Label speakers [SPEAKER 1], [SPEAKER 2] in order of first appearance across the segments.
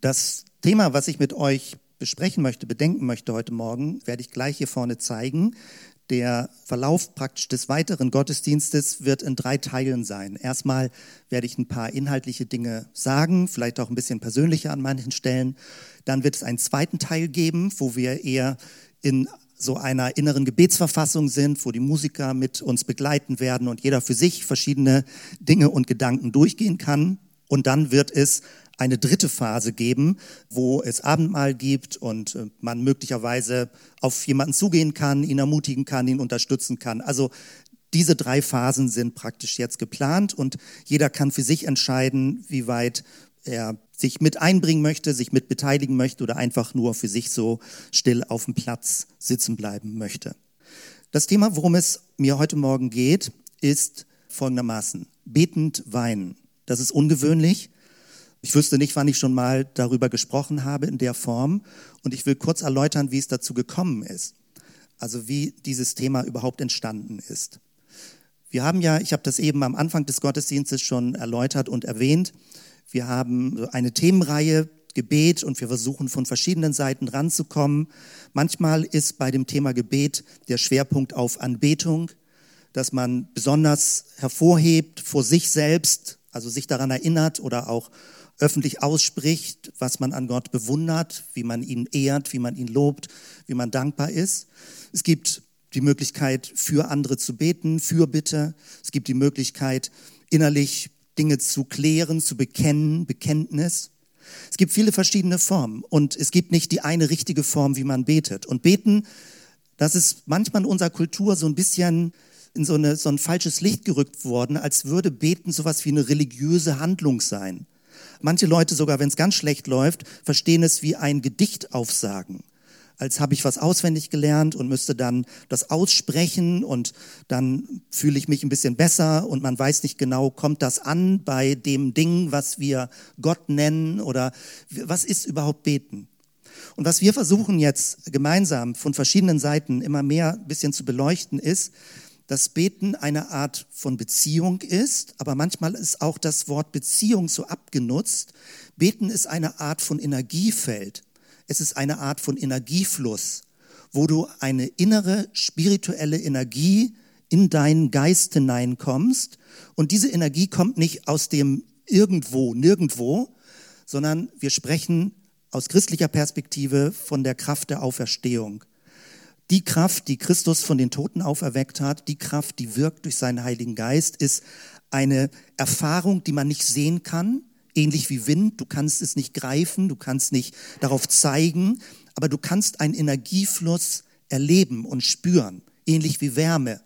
[SPEAKER 1] Das Thema, was ich mit euch besprechen möchte, bedenken möchte heute Morgen, werde ich gleich hier vorne zeigen. Der Verlauf praktisch des weiteren Gottesdienstes wird in drei Teilen sein. Erstmal werde ich ein paar inhaltliche Dinge sagen, vielleicht auch ein bisschen persönlicher an manchen Stellen. Dann wird es einen zweiten Teil geben, wo wir eher in so einer inneren Gebetsverfassung sind, wo die Musiker mit uns begleiten werden und jeder für sich verschiedene Dinge und Gedanken durchgehen kann. Und dann wird es eine dritte Phase geben, wo es Abendmahl gibt und äh, man möglicherweise auf jemanden zugehen kann, ihn ermutigen kann, ihn unterstützen kann. Also diese drei Phasen sind praktisch jetzt geplant und jeder kann für sich entscheiden, wie weit er sich mit einbringen möchte, sich mit beteiligen möchte oder einfach nur für sich so still auf dem Platz sitzen bleiben möchte. Das Thema, worum es mir heute Morgen geht, ist folgendermaßen. Betend weinen. Das ist ungewöhnlich. Ich wüsste nicht, wann ich schon mal darüber gesprochen habe in der Form. Und ich will kurz erläutern, wie es dazu gekommen ist. Also wie dieses Thema überhaupt entstanden ist. Wir haben ja, ich habe das eben am Anfang des Gottesdienstes schon erläutert und erwähnt, wir haben eine Themenreihe Gebet und wir versuchen von verschiedenen Seiten ranzukommen. Manchmal ist bei dem Thema Gebet der Schwerpunkt auf Anbetung, dass man besonders hervorhebt vor sich selbst, also sich daran erinnert oder auch öffentlich ausspricht, was man an Gott bewundert, wie man ihn ehrt, wie man ihn lobt, wie man dankbar ist. Es gibt die Möglichkeit, für andere zu beten, für Bitte. Es gibt die Möglichkeit, innerlich Dinge zu klären, zu bekennen, Bekenntnis. Es gibt viele verschiedene Formen und es gibt nicht die eine richtige Form, wie man betet. Und beten, das ist manchmal in unserer Kultur so ein bisschen in so, eine, so ein falsches Licht gerückt worden, als würde beten sowas wie eine religiöse Handlung sein. Manche Leute, sogar wenn es ganz schlecht läuft, verstehen es wie ein Gedicht aufsagen. Als habe ich was auswendig gelernt und müsste dann das aussprechen und dann fühle ich mich ein bisschen besser und man weiß nicht genau, kommt das an bei dem Ding, was wir Gott nennen oder was ist überhaupt beten? Und was wir versuchen jetzt gemeinsam von verschiedenen Seiten immer mehr ein bisschen zu beleuchten ist, dass Beten eine Art von Beziehung ist, aber manchmal ist auch das Wort Beziehung so abgenutzt. Beten ist eine Art von Energiefeld. Es ist eine Art von Energiefluss, wo du eine innere spirituelle Energie in deinen Geist hineinkommst. Und diese Energie kommt nicht aus dem irgendwo, nirgendwo, sondern wir sprechen aus christlicher Perspektive von der Kraft der Auferstehung. Die Kraft, die Christus von den Toten auferweckt hat, die Kraft, die wirkt durch seinen Heiligen Geist, ist eine Erfahrung, die man nicht sehen kann, ähnlich wie Wind. Du kannst es nicht greifen, du kannst nicht darauf zeigen, aber du kannst einen Energiefluss erleben und spüren, ähnlich wie Wärme.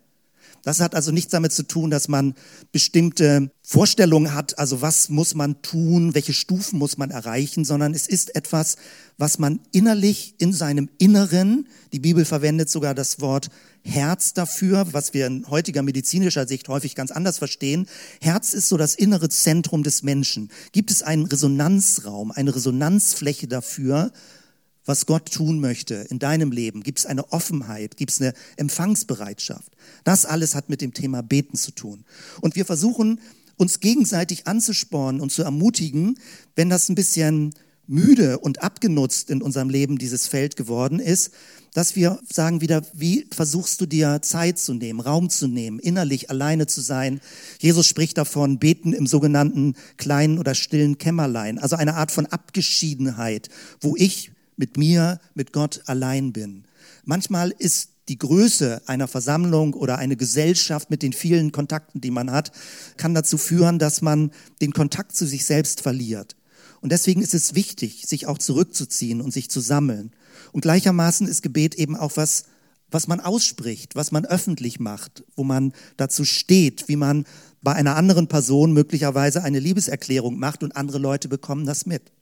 [SPEAKER 1] Das hat also nichts damit zu tun, dass man bestimmte Vorstellungen hat, also was muss man tun, welche Stufen muss man erreichen, sondern es ist etwas, was man innerlich in seinem Inneren, die Bibel verwendet sogar das Wort Herz dafür, was wir in heutiger medizinischer Sicht häufig ganz anders verstehen. Herz ist so das innere Zentrum des Menschen. Gibt es einen Resonanzraum, eine Resonanzfläche dafür, was Gott tun möchte in deinem Leben? Gibt es eine Offenheit? Gibt es eine Empfangsbereitschaft? Das alles hat mit dem Thema Beten zu tun. Und wir versuchen, uns gegenseitig anzuspornen und zu ermutigen, wenn das ein bisschen müde und abgenutzt in unserem Leben dieses Feld geworden ist, dass wir sagen wieder, wie versuchst du dir Zeit zu nehmen, Raum zu nehmen, innerlich alleine zu sein. Jesus spricht davon, beten im sogenannten kleinen oder stillen Kämmerlein, also eine Art von Abgeschiedenheit, wo ich mit mir, mit Gott allein bin. Manchmal ist die Größe einer Versammlung oder eine Gesellschaft mit den vielen Kontakten, die man hat, kann dazu führen, dass man den Kontakt zu sich selbst verliert. Und deswegen ist es wichtig, sich auch zurückzuziehen und sich zu sammeln. Und gleichermaßen ist Gebet eben auch was, was man ausspricht, was man öffentlich macht, wo man dazu steht, wie man bei einer anderen Person möglicherweise eine Liebeserklärung macht und andere Leute bekommen das mit.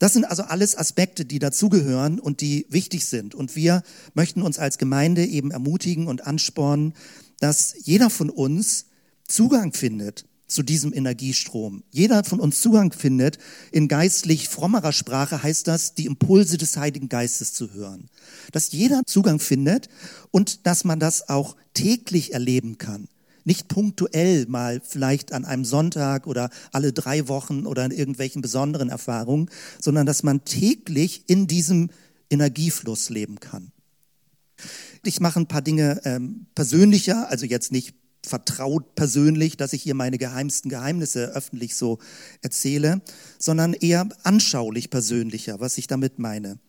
[SPEAKER 1] Das sind also alles Aspekte, die dazugehören und die wichtig sind. Und wir möchten uns als Gemeinde eben ermutigen und anspornen, dass jeder von uns Zugang findet zu diesem Energiestrom. Jeder von uns Zugang findet. In geistlich frommerer Sprache heißt das, die Impulse des Heiligen Geistes zu hören. Dass jeder Zugang findet und dass man das auch täglich erleben kann. Nicht punktuell mal vielleicht an einem Sonntag oder alle drei Wochen oder in irgendwelchen besonderen Erfahrungen, sondern dass man täglich in diesem Energiefluss leben kann. Ich mache ein paar Dinge ähm, persönlicher, also jetzt nicht vertraut persönlich, dass ich hier meine geheimsten Geheimnisse öffentlich so erzähle, sondern eher anschaulich persönlicher, was ich damit meine.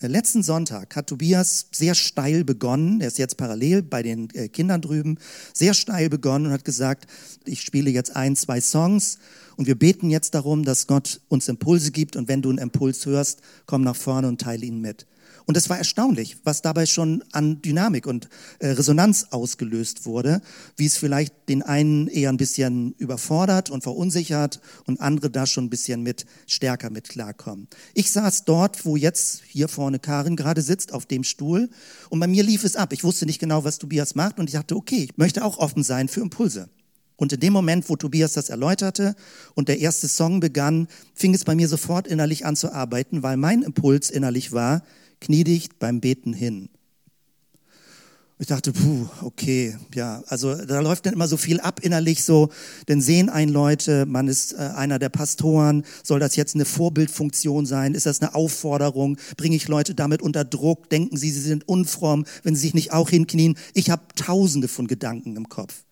[SPEAKER 1] Äh, letzten Sonntag hat Tobias sehr steil begonnen, er ist jetzt parallel bei den äh, Kindern drüben, sehr steil begonnen und hat gesagt, ich spiele jetzt ein, zwei Songs und wir beten jetzt darum, dass Gott uns Impulse gibt und wenn du einen Impuls hörst, komm nach vorne und teile ihn mit. Und es war erstaunlich, was dabei schon an Dynamik und äh, Resonanz ausgelöst wurde, wie es vielleicht den einen eher ein bisschen überfordert und verunsichert und andere da schon ein bisschen mit stärker mit klarkommen. Ich saß dort, wo jetzt hier vorne Karin gerade sitzt, auf dem Stuhl und bei mir lief es ab. Ich wusste nicht genau, was Tobias macht und ich dachte, okay, ich möchte auch offen sein für Impulse. Und in dem Moment, wo Tobias das erläuterte und der erste Song begann, fing es bei mir sofort innerlich an zu arbeiten, weil mein Impuls innerlich war, knie dich beim Beten hin. Ich dachte, puh, okay, ja, also da läuft dann immer so viel ab innerlich so, denn sehen ein Leute, man ist äh, einer der Pastoren, soll das jetzt eine Vorbildfunktion sein? Ist das eine Aufforderung? Bringe ich Leute damit unter Druck? Denken sie, sie sind unfromm, wenn sie sich nicht auch hinknien? Ich habe tausende von Gedanken im Kopf.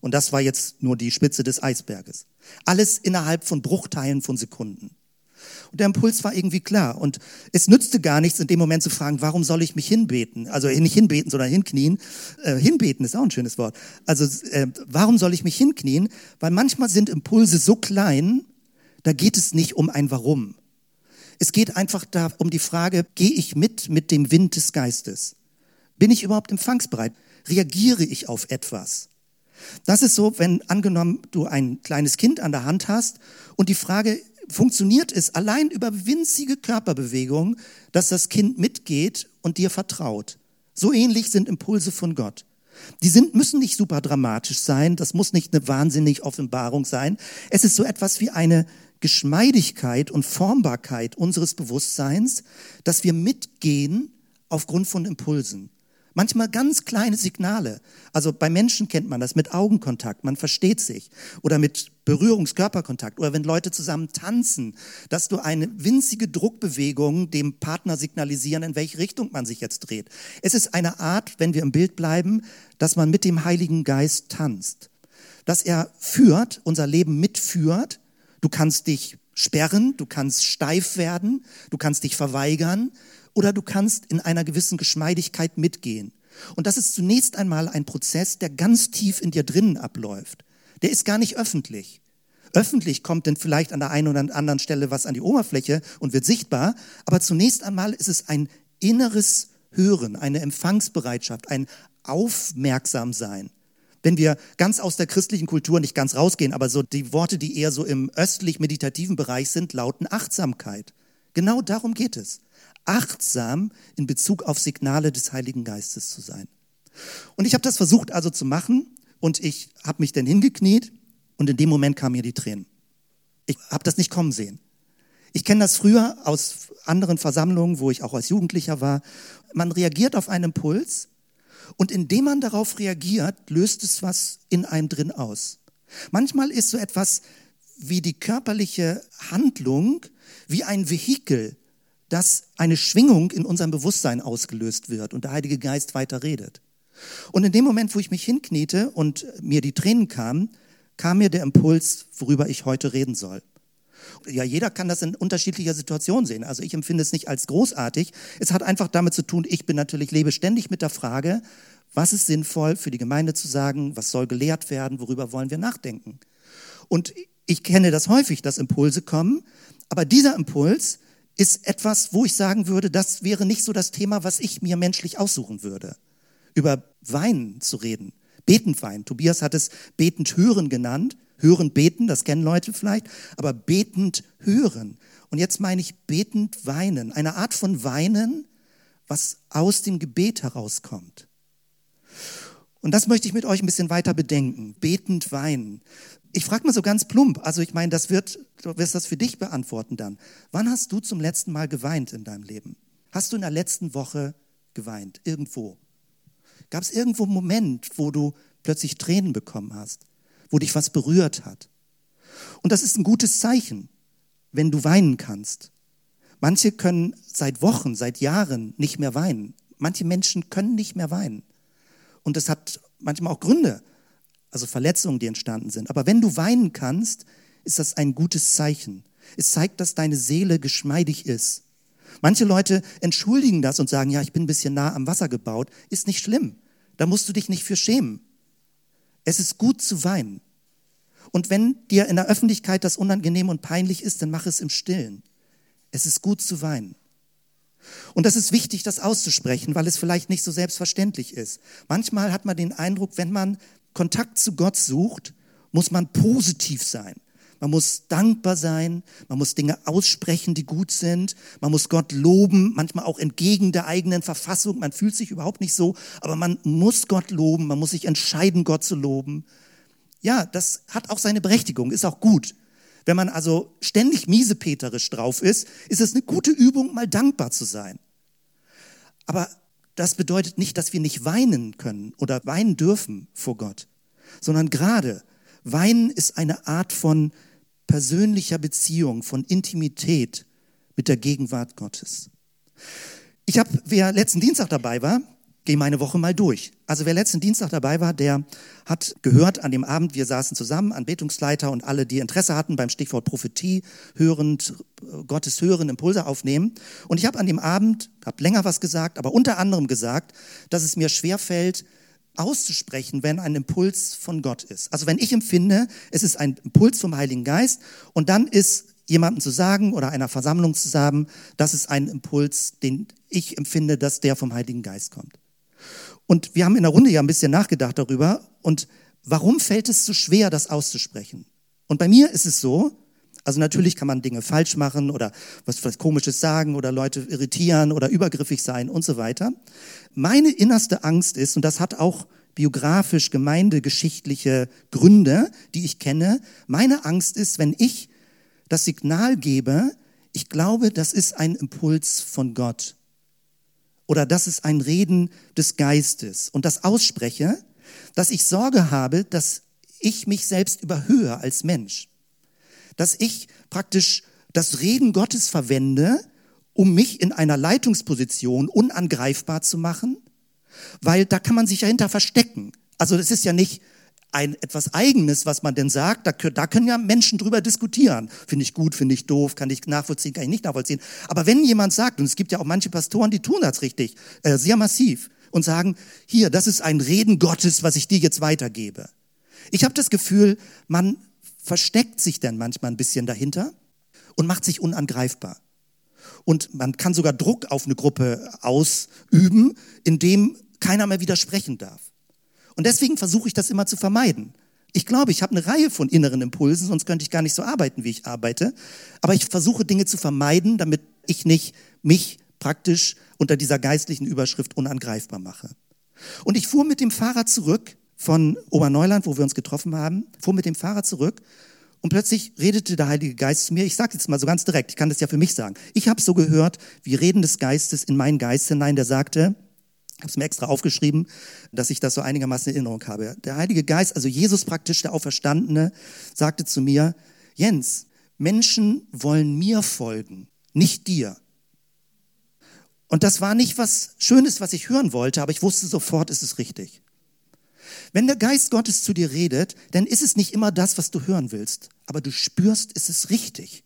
[SPEAKER 1] Und das war jetzt nur die Spitze des Eisberges. Alles innerhalb von Bruchteilen von Sekunden. Und der Impuls war irgendwie klar. Und es nützte gar nichts, in dem Moment zu fragen, warum soll ich mich hinbeten? Also nicht hinbeten, sondern hinknien. Äh, hinbeten ist auch ein schönes Wort. Also äh, warum soll ich mich hinknien? Weil manchmal sind Impulse so klein, da geht es nicht um ein Warum. Es geht einfach da um die Frage, gehe ich mit mit dem Wind des Geistes? Bin ich überhaupt empfangsbereit? Reagiere ich auf etwas? Das ist so, wenn angenommen du ein kleines Kind an der Hand hast und die Frage funktioniert es allein über winzige Körperbewegungen, dass das Kind mitgeht und dir vertraut. So ähnlich sind Impulse von Gott. Die sind, müssen nicht super dramatisch sein, das muss nicht eine wahnsinnige Offenbarung sein. Es ist so etwas wie eine Geschmeidigkeit und Formbarkeit unseres Bewusstseins, dass wir mitgehen aufgrund von Impulsen. Manchmal ganz kleine Signale. Also bei Menschen kennt man das mit Augenkontakt, man versteht sich. Oder mit Berührungskörperkontakt. Oder wenn Leute zusammen tanzen, dass du eine winzige Druckbewegung dem Partner signalisieren, in welche Richtung man sich jetzt dreht. Es ist eine Art, wenn wir im Bild bleiben, dass man mit dem Heiligen Geist tanzt. Dass er führt, unser Leben mitführt. Du kannst dich sperren, du kannst steif werden, du kannst dich verweigern, oder du kannst in einer gewissen Geschmeidigkeit mitgehen. Und das ist zunächst einmal ein Prozess, der ganz tief in dir drinnen abläuft. Der ist gar nicht öffentlich. Öffentlich kommt dann vielleicht an der einen oder anderen Stelle was an die Oberfläche und wird sichtbar, aber zunächst einmal ist es ein inneres Hören, eine Empfangsbereitschaft, ein Aufmerksamsein. Wenn wir ganz aus der christlichen Kultur nicht ganz rausgehen, aber so die Worte, die eher so im östlich-meditativen Bereich sind, lauten Achtsamkeit. Genau darum geht es achtsam in Bezug auf Signale des Heiligen Geistes zu sein. Und ich habe das versucht also zu machen und ich habe mich dann hingekniet und in dem Moment kamen mir die Tränen. Ich habe das nicht kommen sehen. Ich kenne das früher aus anderen Versammlungen, wo ich auch als Jugendlicher war. Man reagiert auf einen Impuls und indem man darauf reagiert, löst es was in einem drin aus. Manchmal ist so etwas wie die körperliche Handlung wie ein Vehikel, dass eine Schwingung in unserem Bewusstsein ausgelöst wird und der Heilige Geist weiter redet. Und in dem Moment, wo ich mich hinkniete und mir die Tränen kamen, kam mir der Impuls, worüber ich heute reden soll. Ja, jeder kann das in unterschiedlicher Situation sehen. Also ich empfinde es nicht als großartig. Es hat einfach damit zu tun, ich bin natürlich, lebe ständig mit der Frage, was ist sinnvoll für die Gemeinde zu sagen, was soll gelehrt werden, worüber wollen wir nachdenken. Und ich kenne das häufig, dass Impulse kommen, aber dieser Impuls ist etwas, wo ich sagen würde, das wäre nicht so das Thema, was ich mir menschlich aussuchen würde. Über Weinen zu reden. Betend weinen. Tobias hat es betend hören genannt. Hören, beten, das kennen Leute vielleicht, aber betend hören. Und jetzt meine ich betend weinen. Eine Art von Weinen, was aus dem Gebet herauskommt. Und das möchte ich mit euch ein bisschen weiter bedenken. Betend weinen. Ich frage mal so ganz plump, also ich meine, das wird, du wirst das für dich beantworten dann. Wann hast du zum letzten Mal geweint in deinem Leben? Hast du in der letzten Woche geweint? Irgendwo? Gab es irgendwo einen Moment, wo du plötzlich Tränen bekommen hast, wo dich was berührt hat. Und das ist ein gutes Zeichen, wenn du weinen kannst. Manche können seit Wochen, seit Jahren nicht mehr weinen. Manche Menschen können nicht mehr weinen. Und das hat manchmal auch Gründe, also Verletzungen, die entstanden sind. Aber wenn du weinen kannst, ist das ein gutes Zeichen. Es zeigt, dass deine Seele geschmeidig ist. Manche Leute entschuldigen das und sagen, ja, ich bin ein bisschen nah am Wasser gebaut. Ist nicht schlimm. Da musst du dich nicht für schämen. Es ist gut zu weinen. Und wenn dir in der Öffentlichkeit das unangenehm und peinlich ist, dann mach es im Stillen. Es ist gut zu weinen. Und das ist wichtig, das auszusprechen, weil es vielleicht nicht so selbstverständlich ist. Manchmal hat man den Eindruck, wenn man Kontakt zu Gott sucht, muss man positiv sein. Man muss dankbar sein, man muss Dinge aussprechen, die gut sind, man muss Gott loben, manchmal auch entgegen der eigenen Verfassung, man fühlt sich überhaupt nicht so, aber man muss Gott loben, man muss sich entscheiden, Gott zu loben. Ja, das hat auch seine Berechtigung, ist auch gut. Wenn man also ständig miesepeterisch drauf ist, ist es eine gute Übung, mal dankbar zu sein. Aber das bedeutet nicht, dass wir nicht weinen können oder weinen dürfen vor Gott, sondern gerade Weinen ist eine Art von persönlicher Beziehung, von Intimität mit der Gegenwart Gottes. Ich habe, wer letzten Dienstag dabei war, gehe meine Woche mal durch. Also wer letzten Dienstag dabei war, der hat gehört an dem Abend, wir saßen zusammen, Anbetungsleiter und alle, die Interesse hatten beim Stichwort Prophetie, hörend, Gottes hören, Impulse aufnehmen. Und ich habe an dem Abend, habe länger was gesagt, aber unter anderem gesagt, dass es mir schwerfällt, auszusprechen, wenn ein Impuls von Gott ist. Also wenn ich empfinde, es ist ein Impuls vom Heiligen Geist und dann ist jemandem zu sagen oder einer Versammlung zu sagen, das ist ein Impuls, den ich empfinde, dass der vom Heiligen Geist kommt. Und wir haben in der Runde ja ein bisschen nachgedacht darüber. Und warum fällt es so schwer, das auszusprechen? Und bei mir ist es so, also natürlich kann man Dinge falsch machen oder was vielleicht komisches sagen oder Leute irritieren oder übergriffig sein und so weiter. Meine innerste Angst ist, und das hat auch biografisch gemeindegeschichtliche Gründe, die ich kenne, meine Angst ist, wenn ich das Signal gebe, ich glaube, das ist ein Impuls von Gott oder das ist ein Reden des Geistes und das ausspreche, dass ich Sorge habe, dass ich mich selbst überhöhe als Mensch. Dass ich praktisch das Reden Gottes verwende, um mich in einer Leitungsposition unangreifbar zu machen, weil da kann man sich ja hinter verstecken. Also das ist ja nicht, ein etwas Eigenes, was man denn sagt, da, da können ja Menschen drüber diskutieren. Finde ich gut, finde ich doof, kann ich nachvollziehen, kann ich nicht nachvollziehen. Aber wenn jemand sagt, und es gibt ja auch manche Pastoren, die tun das richtig, äh, sehr massiv, und sagen, hier, das ist ein Reden Gottes, was ich dir jetzt weitergebe. Ich habe das Gefühl, man versteckt sich dann manchmal ein bisschen dahinter und macht sich unangreifbar. Und man kann sogar Druck auf eine Gruppe ausüben, indem keiner mehr widersprechen darf. Und deswegen versuche ich das immer zu vermeiden. Ich glaube, ich habe eine Reihe von inneren Impulsen, sonst könnte ich gar nicht so arbeiten, wie ich arbeite. Aber ich versuche Dinge zu vermeiden, damit ich nicht mich praktisch unter dieser geistlichen Überschrift unangreifbar mache. Und ich fuhr mit dem Fahrrad zurück von Oberneuland, wo wir uns getroffen haben, fuhr mit dem Fahrrad zurück und plötzlich redete der Heilige Geist zu mir. Ich sage jetzt mal so ganz direkt, ich kann das ja für mich sagen. Ich habe so gehört, wie Reden des Geistes in meinen Geist hinein, der sagte, ich habe es mir extra aufgeschrieben, dass ich das so einigermaßen in Erinnerung habe. Der Heilige Geist, also Jesus praktisch, der Auferstandene, sagte zu mir, Jens, Menschen wollen mir folgen, nicht dir. Und das war nicht was Schönes, was ich hören wollte, aber ich wusste sofort, ist es richtig. Wenn der Geist Gottes zu dir redet, dann ist es nicht immer das, was du hören willst, aber du spürst, es ist richtig.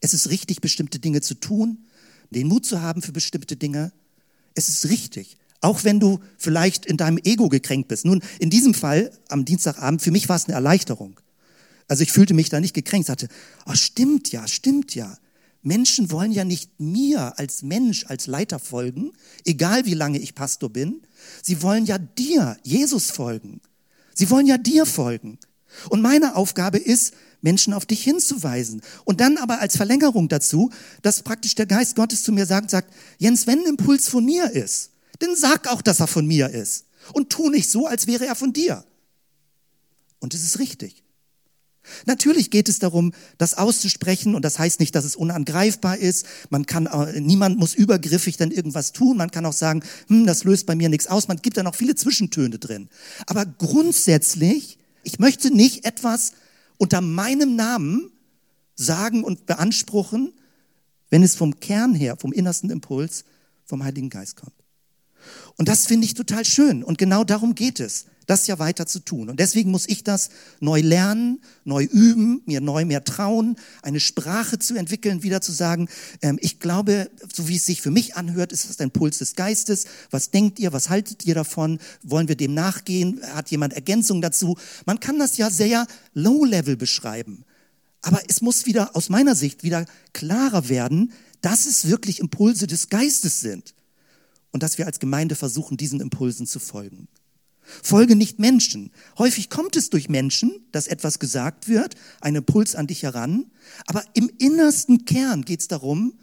[SPEAKER 1] Es ist richtig, bestimmte Dinge zu tun, den Mut zu haben für bestimmte Dinge. Es ist richtig. Auch wenn du vielleicht in deinem Ego gekränkt bist. Nun, in diesem Fall, am Dienstagabend, für mich war es eine Erleichterung. Also ich fühlte mich da nicht gekränkt, sagte, oh, stimmt ja, stimmt ja. Menschen wollen ja nicht mir als Mensch, als Leiter folgen, egal wie lange ich Pastor bin. Sie wollen ja dir, Jesus folgen. Sie wollen ja dir folgen. Und meine Aufgabe ist, Menschen auf dich hinzuweisen. Und dann aber als Verlängerung dazu, dass praktisch der Geist Gottes zu mir sagt, sagt, Jens, wenn ein Impuls von mir ist, dann sag auch, dass er von mir ist. Und tu nicht so, als wäre er von dir. Und es ist richtig. Natürlich geht es darum, das auszusprechen und das heißt nicht, dass es unangreifbar ist. Man kann, äh, niemand muss übergriffig dann irgendwas tun. Man kann auch sagen, hm, das löst bei mir nichts aus. Man gibt da noch viele Zwischentöne drin. Aber grundsätzlich, ich möchte nicht etwas unter meinem Namen sagen und beanspruchen, wenn es vom Kern her, vom innersten Impuls, vom Heiligen Geist kommt. Und das finde ich total schön. Und genau darum geht es das ja weiter zu tun. Und deswegen muss ich das neu lernen, neu üben, mir neu mehr trauen, eine Sprache zu entwickeln, wieder zu sagen, ähm, ich glaube, so wie es sich für mich anhört, ist das ein Puls des Geistes. Was denkt ihr? Was haltet ihr davon? Wollen wir dem nachgehen? Hat jemand Ergänzung dazu? Man kann das ja sehr low-level beschreiben. Aber es muss wieder aus meiner Sicht wieder klarer werden, dass es wirklich Impulse des Geistes sind und dass wir als Gemeinde versuchen, diesen Impulsen zu folgen. Folge nicht Menschen. Häufig kommt es durch Menschen, dass etwas gesagt wird, ein Impuls an dich heran, aber im innersten Kern geht es darum,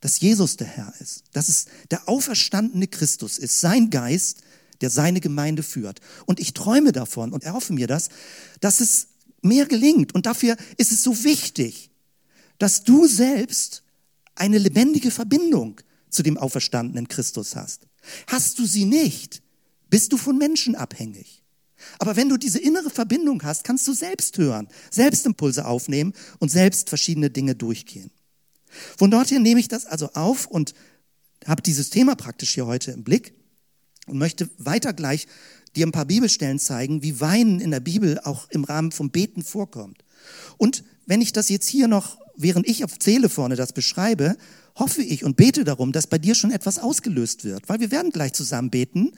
[SPEAKER 1] dass Jesus der Herr ist, dass es der auferstandene Christus ist, sein Geist, der seine Gemeinde führt. Und ich träume davon und erhoffe mir das, dass es mehr gelingt. Und dafür ist es so wichtig, dass du selbst eine lebendige Verbindung zu dem auferstandenen Christus hast. Hast du sie nicht, bist du von Menschen abhängig. Aber wenn du diese innere Verbindung hast, kannst du selbst hören, selbst Impulse aufnehmen und selbst verschiedene Dinge durchgehen. Von dorthin nehme ich das also auf und habe dieses Thema praktisch hier heute im Blick und möchte weiter gleich dir ein paar Bibelstellen zeigen, wie Weinen in der Bibel auch im Rahmen vom Beten vorkommt. Und wenn ich das jetzt hier noch, während ich auf Zähle vorne das beschreibe, hoffe ich und bete darum, dass bei dir schon etwas ausgelöst wird, weil wir werden gleich zusammen beten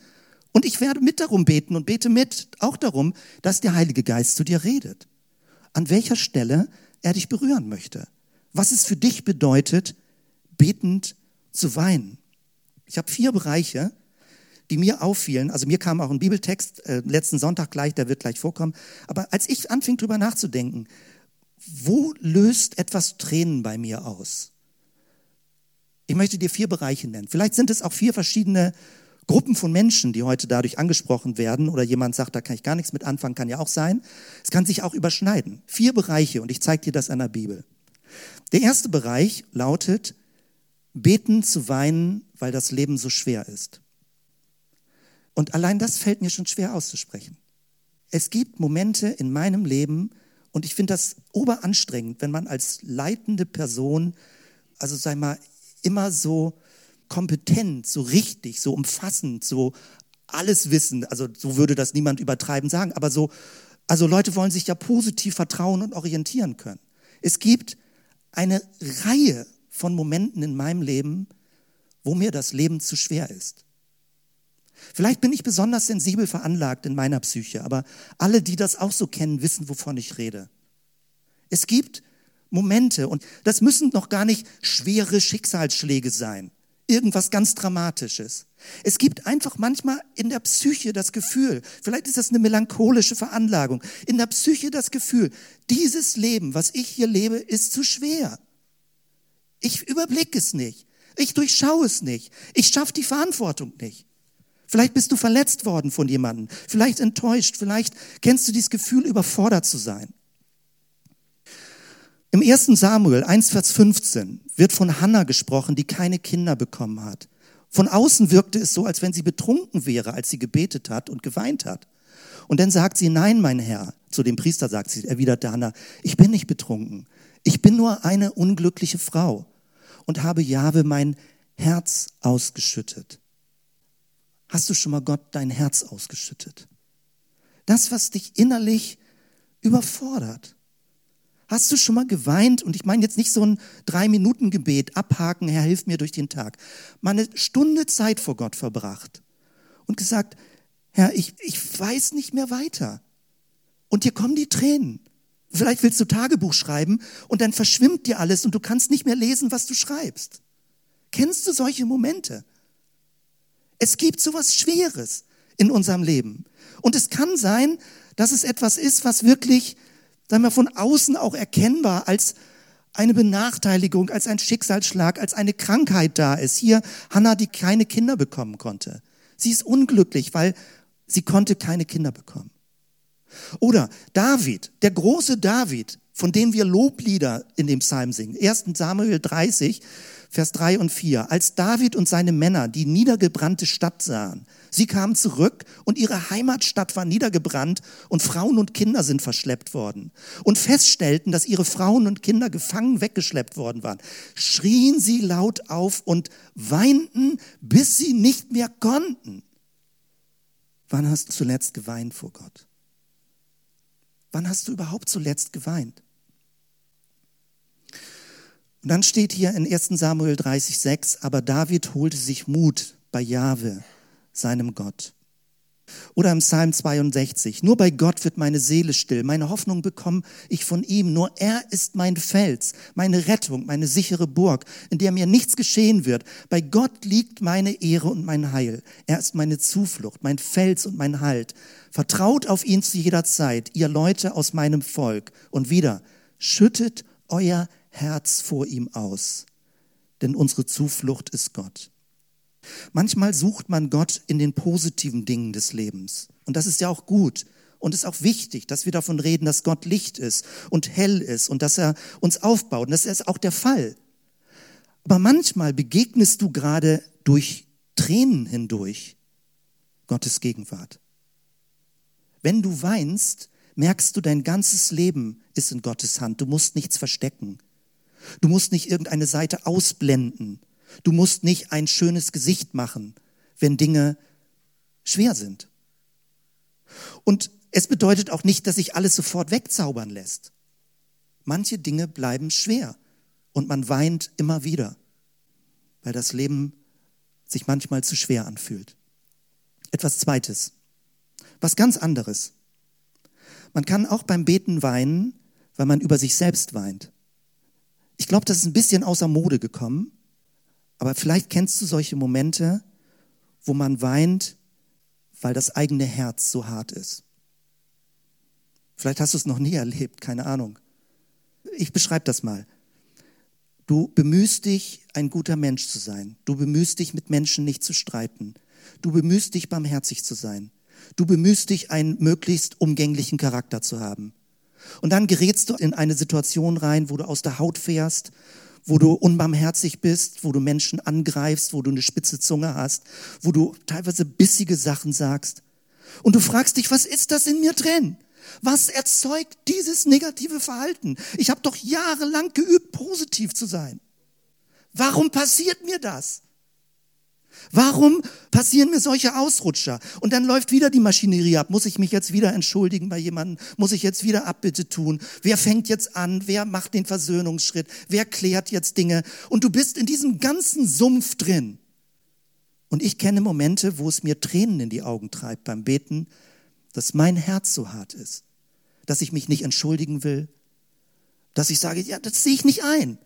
[SPEAKER 1] und ich werde mit darum beten und bete mit auch darum, dass der Heilige Geist zu dir redet. An welcher Stelle er dich berühren möchte. Was es für dich bedeutet, betend zu weinen. Ich habe vier Bereiche, die mir auffielen. Also mir kam auch ein Bibeltext äh, letzten Sonntag gleich, der wird gleich vorkommen. Aber als ich anfing drüber nachzudenken, wo löst etwas Tränen bei mir aus? Ich möchte dir vier Bereiche nennen. Vielleicht sind es auch vier verschiedene Gruppen von Menschen, die heute dadurch angesprochen werden oder jemand sagt, da kann ich gar nichts mit anfangen, kann ja auch sein. Es kann sich auch überschneiden. Vier Bereiche und ich zeige dir das an der Bibel. Der erste Bereich lautet, beten zu weinen, weil das Leben so schwer ist. Und allein das fällt mir schon schwer auszusprechen. Es gibt Momente in meinem Leben, und ich finde das oberanstrengend, wenn man als leitende Person, also sei mal, immer so kompetent, so richtig, so umfassend, so alles wissen. Also so würde das niemand übertreiben sagen, aber so, also Leute wollen sich ja positiv vertrauen und orientieren können. Es gibt eine Reihe von Momenten in meinem Leben, wo mir das Leben zu schwer ist. Vielleicht bin ich besonders sensibel veranlagt in meiner Psyche, aber alle, die das auch so kennen, wissen, wovon ich rede. Es gibt Momente, und das müssen noch gar nicht schwere Schicksalsschläge sein irgendwas ganz Dramatisches. Es gibt einfach manchmal in der Psyche das Gefühl, vielleicht ist das eine melancholische Veranlagung, in der Psyche das Gefühl, dieses Leben, was ich hier lebe, ist zu schwer. Ich überblicke es nicht. Ich durchschaue es nicht. Ich schaffe die Verantwortung nicht. Vielleicht bist du verletzt worden von jemandem, vielleicht enttäuscht, vielleicht kennst du dieses Gefühl, überfordert zu sein. Im 1. Samuel 1, Vers 15 wird von Hannah gesprochen, die keine Kinder bekommen hat. Von außen wirkte es so, als wenn sie betrunken wäre, als sie gebetet hat und geweint hat. Und dann sagt sie, nein, mein Herr. Zu dem Priester sagt sie, erwiderte Hannah, ich bin nicht betrunken. Ich bin nur eine unglückliche Frau und habe Jahwe mein Herz ausgeschüttet. Hast du schon mal Gott dein Herz ausgeschüttet? Das, was dich innerlich überfordert. Hast du schon mal geweint? Und ich meine jetzt nicht so ein Drei-Minuten-Gebet, abhaken, Herr, hilf mir durch den Tag. Mal eine Stunde Zeit vor Gott verbracht und gesagt, Herr, ich, ich weiß nicht mehr weiter. Und dir kommen die Tränen. Vielleicht willst du Tagebuch schreiben und dann verschwimmt dir alles und du kannst nicht mehr lesen, was du schreibst. Kennst du solche Momente? Es gibt sowas Schweres in unserem Leben. Und es kann sein, dass es etwas ist, was wirklich sagen wir, von außen auch erkennbar als eine Benachteiligung, als ein Schicksalsschlag, als eine Krankheit da ist. Hier Hannah, die keine Kinder bekommen konnte. Sie ist unglücklich, weil sie konnte keine Kinder bekommen. Oder David, der große David, von dem wir Loblieder in dem Psalm singen. 1. Samuel 30, Vers 3 und 4. Als David und seine Männer die niedergebrannte Stadt sahen, sie kamen zurück und ihre Heimatstadt war niedergebrannt und Frauen und Kinder sind verschleppt worden und feststellten, dass ihre Frauen und Kinder gefangen weggeschleppt worden waren, schrien sie laut auf und weinten, bis sie nicht mehr konnten. Wann hast du zuletzt geweint vor Gott? Wann hast du überhaupt zuletzt geweint? Und dann steht hier in 1 Samuel 30,6, aber David holte sich Mut bei Jahwe, seinem Gott. Oder im Psalm 62, nur bei Gott wird meine Seele still, meine Hoffnung bekomme ich von ihm, nur er ist mein Fels, meine Rettung, meine sichere Burg, in der mir nichts geschehen wird. Bei Gott liegt meine Ehre und mein Heil. Er ist meine Zuflucht, mein Fels und mein Halt. Vertraut auf ihn zu jeder Zeit, ihr Leute aus meinem Volk. Und wieder, schüttet euer Herz vor ihm aus, denn unsere Zuflucht ist Gott. Manchmal sucht man Gott in den positiven Dingen des Lebens. Und das ist ja auch gut. Und ist auch wichtig, dass wir davon reden, dass Gott Licht ist und hell ist und dass er uns aufbaut. Und das ist auch der Fall. Aber manchmal begegnest du gerade durch Tränen hindurch Gottes Gegenwart. Wenn du weinst, merkst du, dein ganzes Leben ist in Gottes Hand. Du musst nichts verstecken. Du musst nicht irgendeine Seite ausblenden. Du musst nicht ein schönes Gesicht machen, wenn Dinge schwer sind. Und es bedeutet auch nicht, dass sich alles sofort wegzaubern lässt. Manche Dinge bleiben schwer und man weint immer wieder, weil das Leben sich manchmal zu schwer anfühlt. Etwas Zweites, was ganz anderes. Man kann auch beim Beten weinen, weil man über sich selbst weint. Ich glaube, das ist ein bisschen außer Mode gekommen, aber vielleicht kennst du solche Momente, wo man weint, weil das eigene Herz so hart ist. Vielleicht hast du es noch nie erlebt, keine Ahnung. Ich beschreibe das mal. Du bemühst dich, ein guter Mensch zu sein. Du bemühst dich, mit Menschen nicht zu streiten. Du bemühst dich, barmherzig zu sein. Du bemühst dich, einen möglichst umgänglichen Charakter zu haben. Und dann gerätst du in eine Situation rein, wo du aus der Haut fährst, wo du unbarmherzig bist, wo du Menschen angreifst, wo du eine spitze Zunge hast, wo du teilweise bissige Sachen sagst. Und du fragst dich, was ist das in mir drin? Was erzeugt dieses negative Verhalten? Ich habe doch jahrelang geübt, positiv zu sein. Warum passiert mir das? Warum passieren mir solche Ausrutscher? Und dann läuft wieder die Maschinerie ab. Muss ich mich jetzt wieder entschuldigen bei jemandem? Muss ich jetzt wieder Abbitte tun? Wer fängt jetzt an? Wer macht den Versöhnungsschritt? Wer klärt jetzt Dinge? Und du bist in diesem ganzen Sumpf drin. Und ich kenne Momente, wo es mir Tränen in die Augen treibt beim Beten, dass mein Herz so hart ist, dass ich mich nicht entschuldigen will, dass ich sage, ja, das sehe ich nicht ein,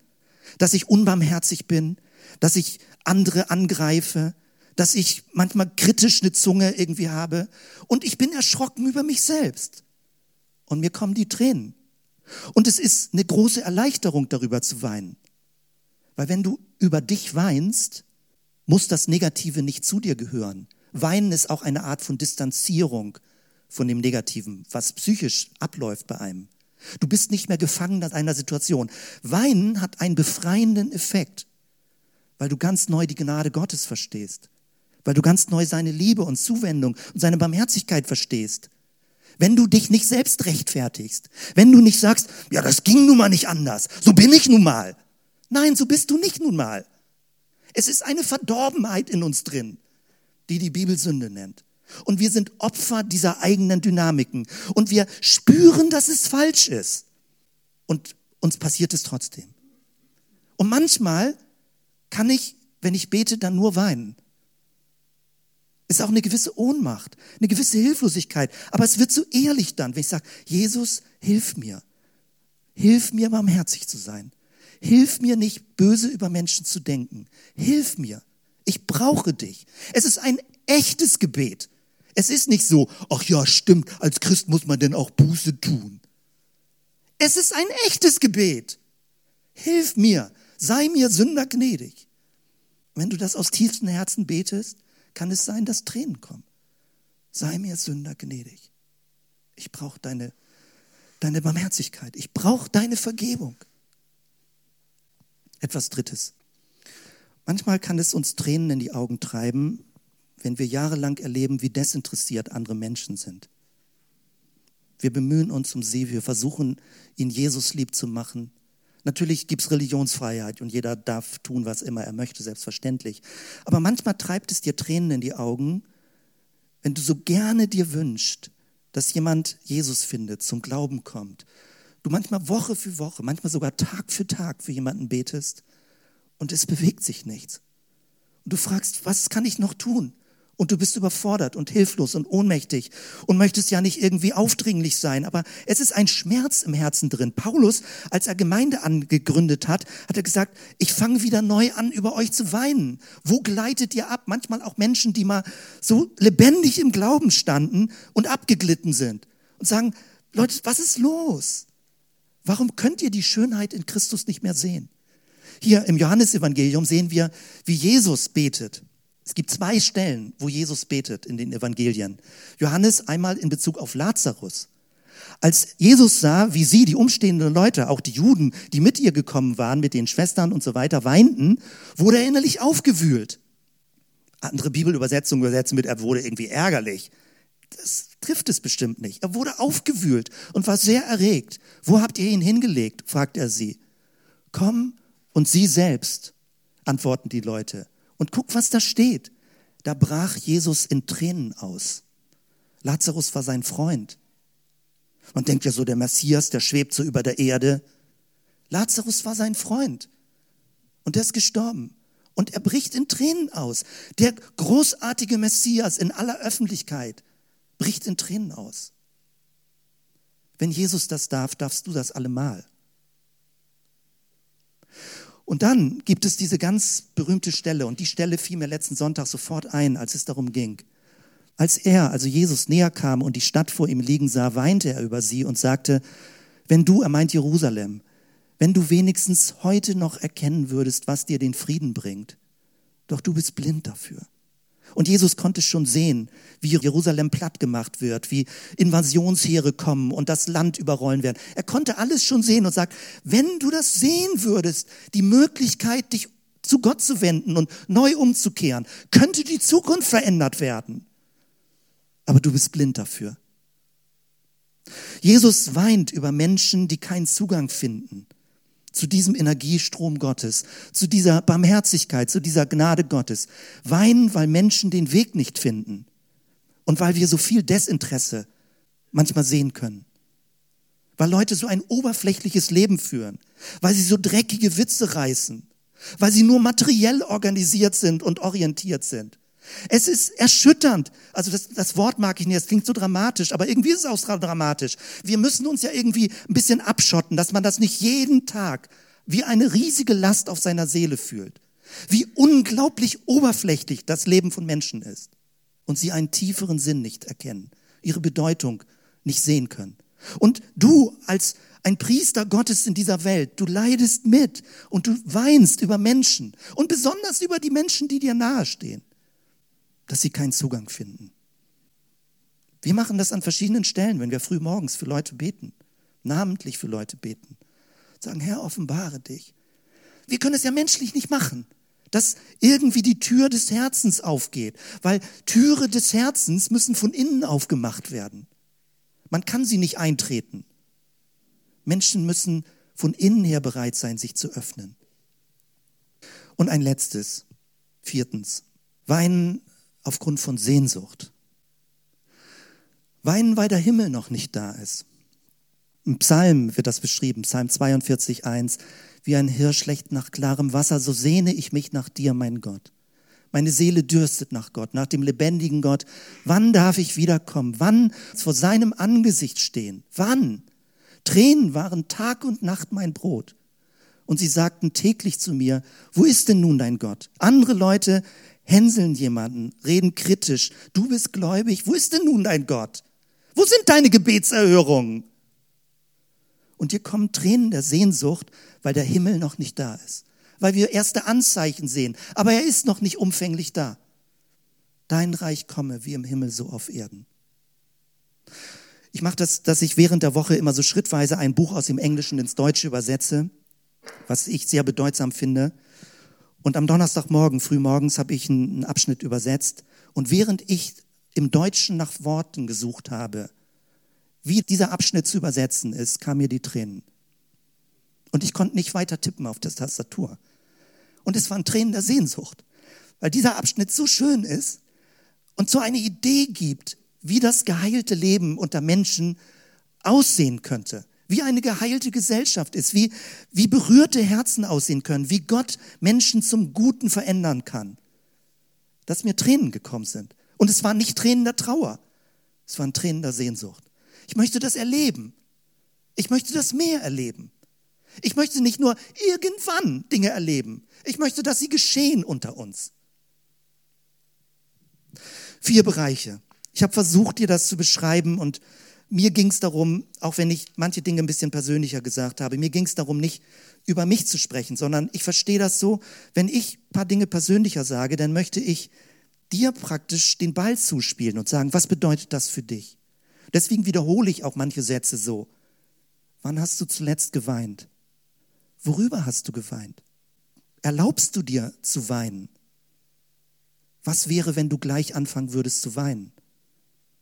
[SPEAKER 1] dass ich unbarmherzig bin, dass ich andere angreife, dass ich manchmal kritisch eine Zunge irgendwie habe und ich bin erschrocken über mich selbst. Und mir kommen die Tränen. Und es ist eine große Erleichterung darüber zu weinen. Weil wenn du über dich weinst, muss das Negative nicht zu dir gehören. Weinen ist auch eine Art von Distanzierung von dem Negativen, was psychisch abläuft bei einem. Du bist nicht mehr gefangen in einer Situation. Weinen hat einen befreienden Effekt weil du ganz neu die Gnade Gottes verstehst, weil du ganz neu seine Liebe und Zuwendung und seine Barmherzigkeit verstehst. Wenn du dich nicht selbst rechtfertigst, wenn du nicht sagst, ja, das ging nun mal nicht anders, so bin ich nun mal. Nein, so bist du nicht nun mal. Es ist eine Verdorbenheit in uns drin, die die Bibel Sünde nennt. Und wir sind Opfer dieser eigenen Dynamiken. Und wir spüren, dass es falsch ist. Und uns passiert es trotzdem. Und manchmal kann ich, wenn ich bete, dann nur weinen. Ist auch eine gewisse Ohnmacht, eine gewisse Hilflosigkeit. Aber es wird so ehrlich dann, wenn ich sage, Jesus, hilf mir. Hilf mir, barmherzig zu sein. Hilf mir nicht, böse über Menschen zu denken. Hilf mir. Ich brauche dich. Es ist ein echtes Gebet. Es ist nicht so, ach ja, stimmt, als Christ muss man denn auch Buße tun. Es ist ein echtes Gebet. Hilf mir, sei mir Sünder gnädig. Wenn du das aus tiefstem Herzen betest, kann es sein, dass Tränen kommen. Sei mir Sünder gnädig. Ich brauche deine, deine Barmherzigkeit. Ich brauche deine Vergebung. Etwas Drittes. Manchmal kann es uns Tränen in die Augen treiben, wenn wir jahrelang erleben, wie desinteressiert andere Menschen sind. Wir bemühen uns um sie, wir versuchen, ihn Jesus lieb zu machen. Natürlich gibt es Religionsfreiheit und jeder darf tun, was immer er möchte, selbstverständlich. Aber manchmal treibt es dir Tränen in die Augen, wenn du so gerne dir wünschst, dass jemand Jesus findet, zum Glauben kommt. Du manchmal Woche für Woche, manchmal sogar Tag für Tag für jemanden betest und es bewegt sich nichts. Und du fragst, was kann ich noch tun? Und du bist überfordert und hilflos und ohnmächtig und möchtest ja nicht irgendwie aufdringlich sein, aber es ist ein Schmerz im Herzen drin. Paulus, als er Gemeinde angegründet hat, hat er gesagt, ich fange wieder neu an, über euch zu weinen. Wo gleitet ihr ab? Manchmal auch Menschen, die mal so lebendig im Glauben standen und abgeglitten sind und sagen, Leute, was ist los? Warum könnt ihr die Schönheit in Christus nicht mehr sehen? Hier im Johannesevangelium sehen wir, wie Jesus betet. Es gibt zwei Stellen, wo Jesus betet in den Evangelien. Johannes einmal in Bezug auf Lazarus. Als Jesus sah, wie sie, die umstehenden Leute, auch die Juden, die mit ihr gekommen waren, mit den Schwestern und so weiter, weinten, wurde er innerlich aufgewühlt. Andere Bibelübersetzungen übersetzen mit, er wurde irgendwie ärgerlich. Das trifft es bestimmt nicht. Er wurde aufgewühlt und war sehr erregt. Wo habt ihr ihn hingelegt? fragt er sie. Komm und sie selbst, antworten die Leute. Und guck, was da steht. Da brach Jesus in Tränen aus. Lazarus war sein Freund. Man denkt ja so, der Messias, der schwebt so über der Erde. Lazarus war sein Freund. Und er ist gestorben. Und er bricht in Tränen aus. Der großartige Messias in aller Öffentlichkeit bricht in Tränen aus. Wenn Jesus das darf, darfst du das allemal. Und dann gibt es diese ganz berühmte Stelle, und die Stelle fiel mir letzten Sonntag sofort ein, als es darum ging. Als er, also Jesus, näher kam und die Stadt vor ihm liegen sah, weinte er über sie und sagte, wenn du, er meint Jerusalem, wenn du wenigstens heute noch erkennen würdest, was dir den Frieden bringt, doch du bist blind dafür. Und Jesus konnte schon sehen, wie Jerusalem platt gemacht wird, wie Invasionsheere kommen und das Land überrollen werden. Er konnte alles schon sehen und sagt, wenn du das sehen würdest, die Möglichkeit, dich zu Gott zu wenden und neu umzukehren, könnte die Zukunft verändert werden. Aber du bist blind dafür. Jesus weint über Menschen, die keinen Zugang finden zu diesem Energiestrom Gottes, zu dieser Barmherzigkeit, zu dieser Gnade Gottes. Weinen, weil Menschen den Weg nicht finden und weil wir so viel Desinteresse manchmal sehen können. Weil Leute so ein oberflächliches Leben führen, weil sie so dreckige Witze reißen, weil sie nur materiell organisiert sind und orientiert sind. Es ist erschütternd. Also das, das Wort mag ich nicht, es klingt so dramatisch, aber irgendwie ist es auch dramatisch. Wir müssen uns ja irgendwie ein bisschen abschotten, dass man das nicht jeden Tag wie eine riesige Last auf seiner Seele fühlt. Wie unglaublich oberflächlich das Leben von Menschen ist. Und sie einen tieferen Sinn nicht erkennen, ihre Bedeutung nicht sehen können. Und du als ein Priester Gottes in dieser Welt, du leidest mit und du weinst über Menschen und besonders über die Menschen, die dir nahestehen dass sie keinen Zugang finden. Wir machen das an verschiedenen Stellen, wenn wir früh morgens für Leute beten, namentlich für Leute beten. Sagen, Herr, offenbare dich. Wir können es ja menschlich nicht machen, dass irgendwie die Tür des Herzens aufgeht, weil Türe des Herzens müssen von innen aufgemacht werden. Man kann sie nicht eintreten. Menschen müssen von innen her bereit sein, sich zu öffnen. Und ein letztes, viertens, Weinen aufgrund von Sehnsucht. Weinen, weil der Himmel noch nicht da ist. Im Psalm wird das beschrieben, Psalm 42, 1. Wie ein Hirsch schlecht nach klarem Wasser, so sehne ich mich nach dir, mein Gott. Meine Seele dürstet nach Gott, nach dem lebendigen Gott. Wann darf ich wiederkommen? Wann vor seinem Angesicht stehen? Wann? Tränen waren Tag und Nacht mein Brot. Und sie sagten täglich zu mir, wo ist denn nun dein Gott? Andere Leute hänseln jemanden, reden kritisch. Du bist gläubig. Wo ist denn nun dein Gott? Wo sind deine Gebetserhörungen? Und hier kommen Tränen der Sehnsucht, weil der Himmel noch nicht da ist. Weil wir erste Anzeichen sehen. Aber er ist noch nicht umfänglich da. Dein Reich komme wie im Himmel so auf Erden. Ich mache das, dass ich während der Woche immer so schrittweise ein Buch aus dem Englischen ins Deutsche übersetze, was ich sehr bedeutsam finde. Und am Donnerstagmorgen, frühmorgens, habe ich einen Abschnitt übersetzt. Und während ich im Deutschen nach Worten gesucht habe, wie dieser Abschnitt zu übersetzen ist, kam mir die Tränen. Und ich konnte nicht weiter tippen auf der Tastatur. Und es waren Tränen der Sehnsucht, weil dieser Abschnitt so schön ist und so eine Idee gibt, wie das geheilte Leben unter Menschen aussehen könnte, wie eine geheilte Gesellschaft ist, wie, wie berührte Herzen aussehen können, wie Gott Menschen zum Guten verändern kann, dass mir Tränen gekommen sind. Und es waren nicht Tränen der Trauer, es waren Tränen der Sehnsucht. Ich möchte das erleben. Ich möchte das mehr erleben. Ich möchte nicht nur irgendwann Dinge erleben. Ich möchte, dass sie geschehen unter uns. Vier Bereiche. Ich habe versucht, dir das zu beschreiben und mir ging es darum, auch wenn ich manche Dinge ein bisschen persönlicher gesagt habe, mir ging es darum, nicht über mich zu sprechen, sondern ich verstehe das so, wenn ich ein paar Dinge persönlicher sage, dann möchte ich dir praktisch den Ball zuspielen und sagen, was bedeutet das für dich? Deswegen wiederhole ich auch manche Sätze so. Wann hast du zuletzt geweint? Worüber hast du geweint? Erlaubst du dir zu weinen? Was wäre, wenn du gleich anfangen würdest zu weinen?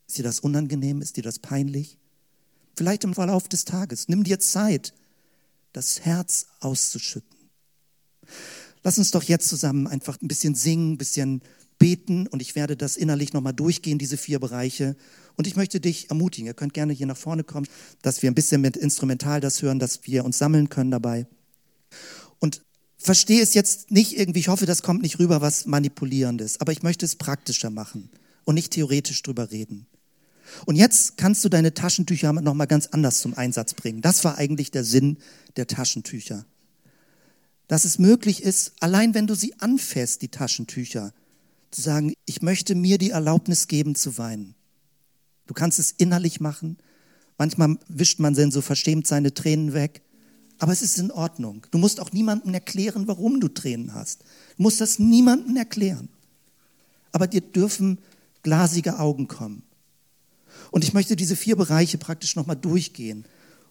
[SPEAKER 1] Ist dir das unangenehm? Ist dir das peinlich? Vielleicht im Verlauf des Tages. Nimm dir Zeit, das Herz auszuschütten. Lass uns doch jetzt zusammen einfach ein bisschen singen, ein bisschen beten und ich werde das innerlich nochmal durchgehen, diese vier Bereiche. Und ich möchte dich ermutigen, ihr könnt gerne hier nach vorne kommen, dass wir ein bisschen mit Instrumental das hören, dass wir uns sammeln können dabei. Und verstehe es jetzt nicht irgendwie, ich hoffe, das kommt nicht rüber, was manipulierendes, aber ich möchte es praktischer machen und nicht theoretisch drüber reden. Und jetzt kannst du deine Taschentücher nochmal ganz anders zum Einsatz bringen. Das war eigentlich der Sinn der Taschentücher. Dass es möglich ist, allein wenn du sie anfäst, die Taschentücher, zu sagen, ich möchte mir die Erlaubnis geben zu weinen. Du kannst es innerlich machen. Manchmal wischt man dann so verschämt seine Tränen weg. Aber es ist in Ordnung. Du musst auch niemandem erklären, warum du Tränen hast. Du musst das niemandem erklären. Aber dir dürfen glasige Augen kommen. Und ich möchte diese vier Bereiche praktisch nochmal durchgehen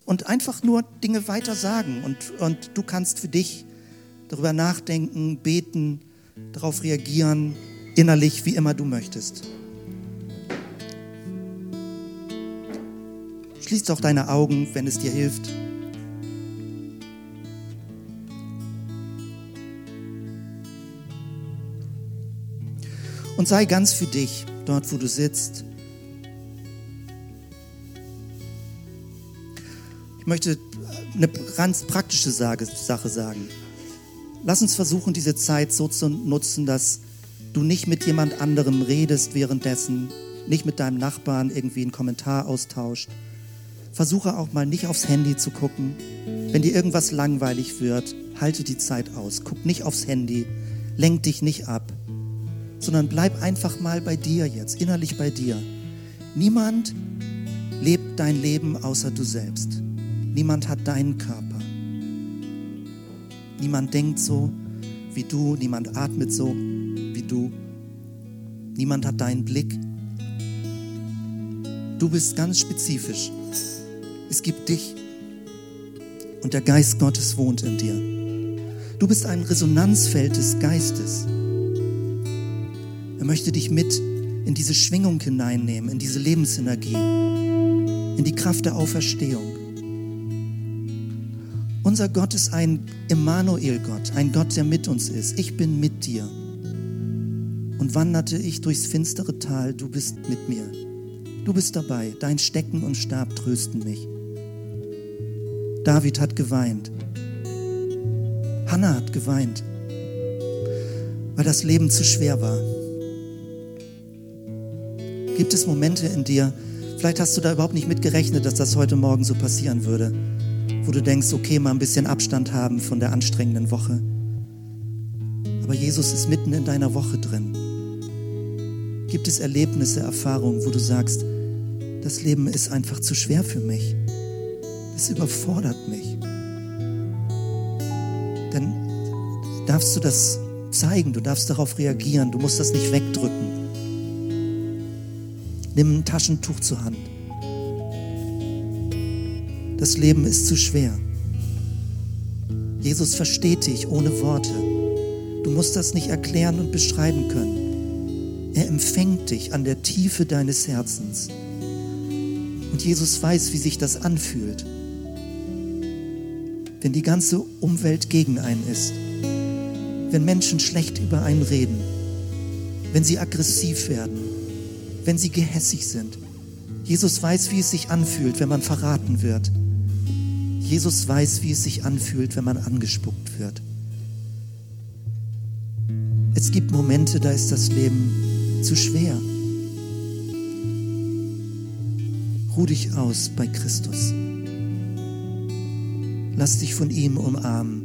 [SPEAKER 1] und einfach nur Dinge weiter sagen. Und, und du kannst für dich darüber nachdenken, beten, darauf reagieren, innerlich, wie immer du möchtest. Schließ doch deine Augen, wenn es dir hilft. Und sei ganz für dich, dort wo du sitzt. Ich möchte eine ganz praktische Sache sagen. Lass uns versuchen, diese Zeit so zu nutzen, dass du nicht mit jemand anderem redest währenddessen, nicht mit deinem Nachbarn irgendwie einen Kommentar austauscht. Versuche auch mal nicht aufs Handy zu gucken. Wenn dir irgendwas langweilig wird, halte die Zeit aus. Guck nicht aufs Handy. Lenk dich nicht ab. Sondern bleib einfach mal bei dir jetzt, innerlich bei dir. Niemand lebt dein Leben außer du selbst. Niemand hat deinen Körper. Niemand denkt so wie du, niemand atmet so wie du. Niemand hat deinen Blick. Du bist ganz spezifisch. Es gibt dich und der Geist Gottes wohnt in dir. Du bist ein Resonanzfeld des Geistes. Er möchte dich mit in diese Schwingung hineinnehmen, in diese Lebensenergie, in die Kraft der Auferstehung. Unser Gott ist ein Emmanuel-Gott, ein Gott, der mit uns ist. Ich bin mit dir. Und wanderte ich durchs finstere Tal, du bist mit mir. Du bist dabei, dein Stecken und Stab trösten mich. David hat geweint. Hannah hat geweint, weil das Leben zu schwer war. Gibt es Momente in dir, vielleicht hast du da überhaupt nicht mit gerechnet, dass das heute Morgen so passieren würde wo du denkst, okay, mal ein bisschen Abstand haben von der anstrengenden Woche. Aber Jesus ist mitten in deiner Woche drin. Gibt es Erlebnisse, Erfahrungen, wo du sagst, das Leben ist einfach zu schwer für mich. Es überfordert mich. Dann darfst du das zeigen, du darfst darauf reagieren, du musst das nicht wegdrücken. Nimm ein Taschentuch zur Hand Das Leben ist zu schwer. Jesus versteht dich ohne Worte. Du musst das nicht erklären und beschreiben können. Er empfängt dich an der Tiefe deines Herzens. Und Jesus weiß, wie sich das anfühlt, wenn die ganze Umwelt gegen einen ist, wenn Menschen schlecht über einen reden, wenn sie aggressiv werden, wenn sie gehässig sind. Jesus weiß, wie es sich anfühlt, wenn man verraten wird. Jesus weiß, wie es sich anfühlt, wenn man angespuckt wird. Es gibt Momente, da ist das Leben zu schwer. Ruh dich aus bei Christus. Lass dich von ihm umarmen.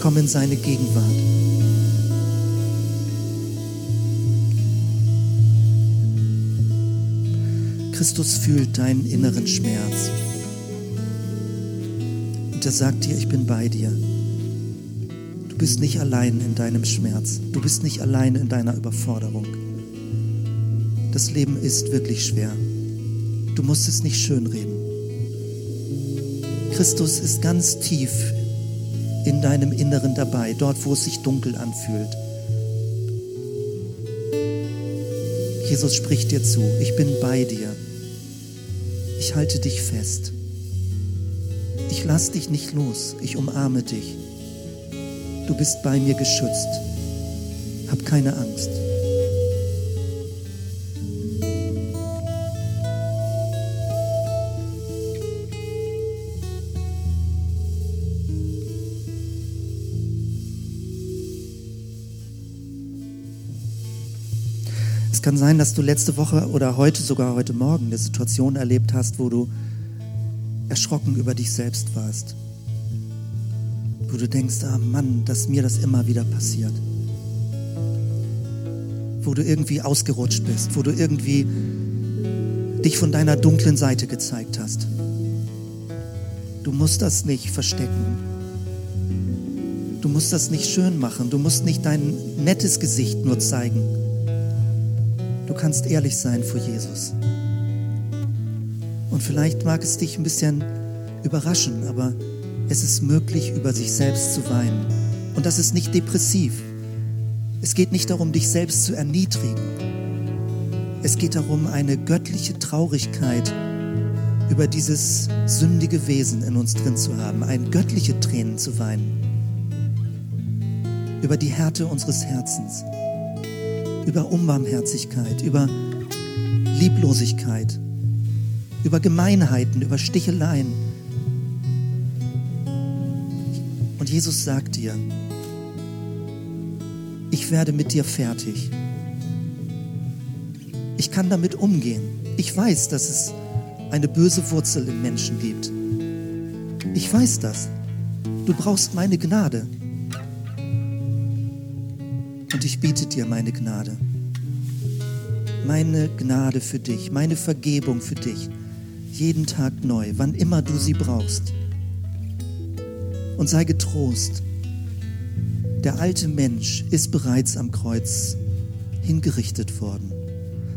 [SPEAKER 1] Komm in seine Gegenwart. Christus fühlt deinen inneren Schmerz. Und er sagt dir, ich bin bei dir. Du bist nicht allein in deinem Schmerz. Du bist nicht allein in deiner Überforderung. Das Leben ist wirklich schwer. Du musst es nicht schönreden. Christus ist ganz tief in deinem Inneren dabei, dort, wo es sich dunkel anfühlt. Jesus spricht dir zu, ich bin bei dir. Ich halte dich fest. Ich lass dich nicht los, ich umarme dich. Du bist bei mir geschützt. Hab keine Angst. Es kann sein, dass du letzte Woche oder heute, sogar heute Morgen, eine Situation erlebt hast, wo du erschrocken über dich selbst warst. Wo du denkst, ah Mann, dass mir das immer wieder passiert. Wo du irgendwie ausgerutscht bist, wo du irgendwie dich von deiner dunklen Seite gezeigt hast. Du musst das nicht verstecken. Du musst das nicht schön machen. Du musst nicht dein nettes Gesicht nur zeigen Du kannst ehrlich sein vor Jesus. Und vielleicht mag es dich ein bisschen überraschen, aber es ist möglich, über sich selbst zu weinen. Und das ist nicht depressiv. Es geht nicht darum, dich selbst zu erniedrigen. Es geht darum, eine göttliche Traurigkeit über dieses sündige Wesen in uns drin zu haben, ein göttliche Tränen zu weinen, über die Härte unseres Herzens über Unbarmherzigkeit, über Lieblosigkeit, über Gemeinheiten, über Sticheleien. Und Jesus sagt dir, ich werde mit dir fertig. Ich kann damit umgehen. Ich weiß, dass es eine böse Wurzel im Menschen gibt. Ich weiß das. Du brauchst meine Gnade und ich biete dir meine Gnade. Meine Gnade für dich, meine Vergebung für dich, jeden Tag neu, wann immer du sie brauchst. Und sei getrost, der alte Mensch ist bereits am Kreuz hingerichtet worden.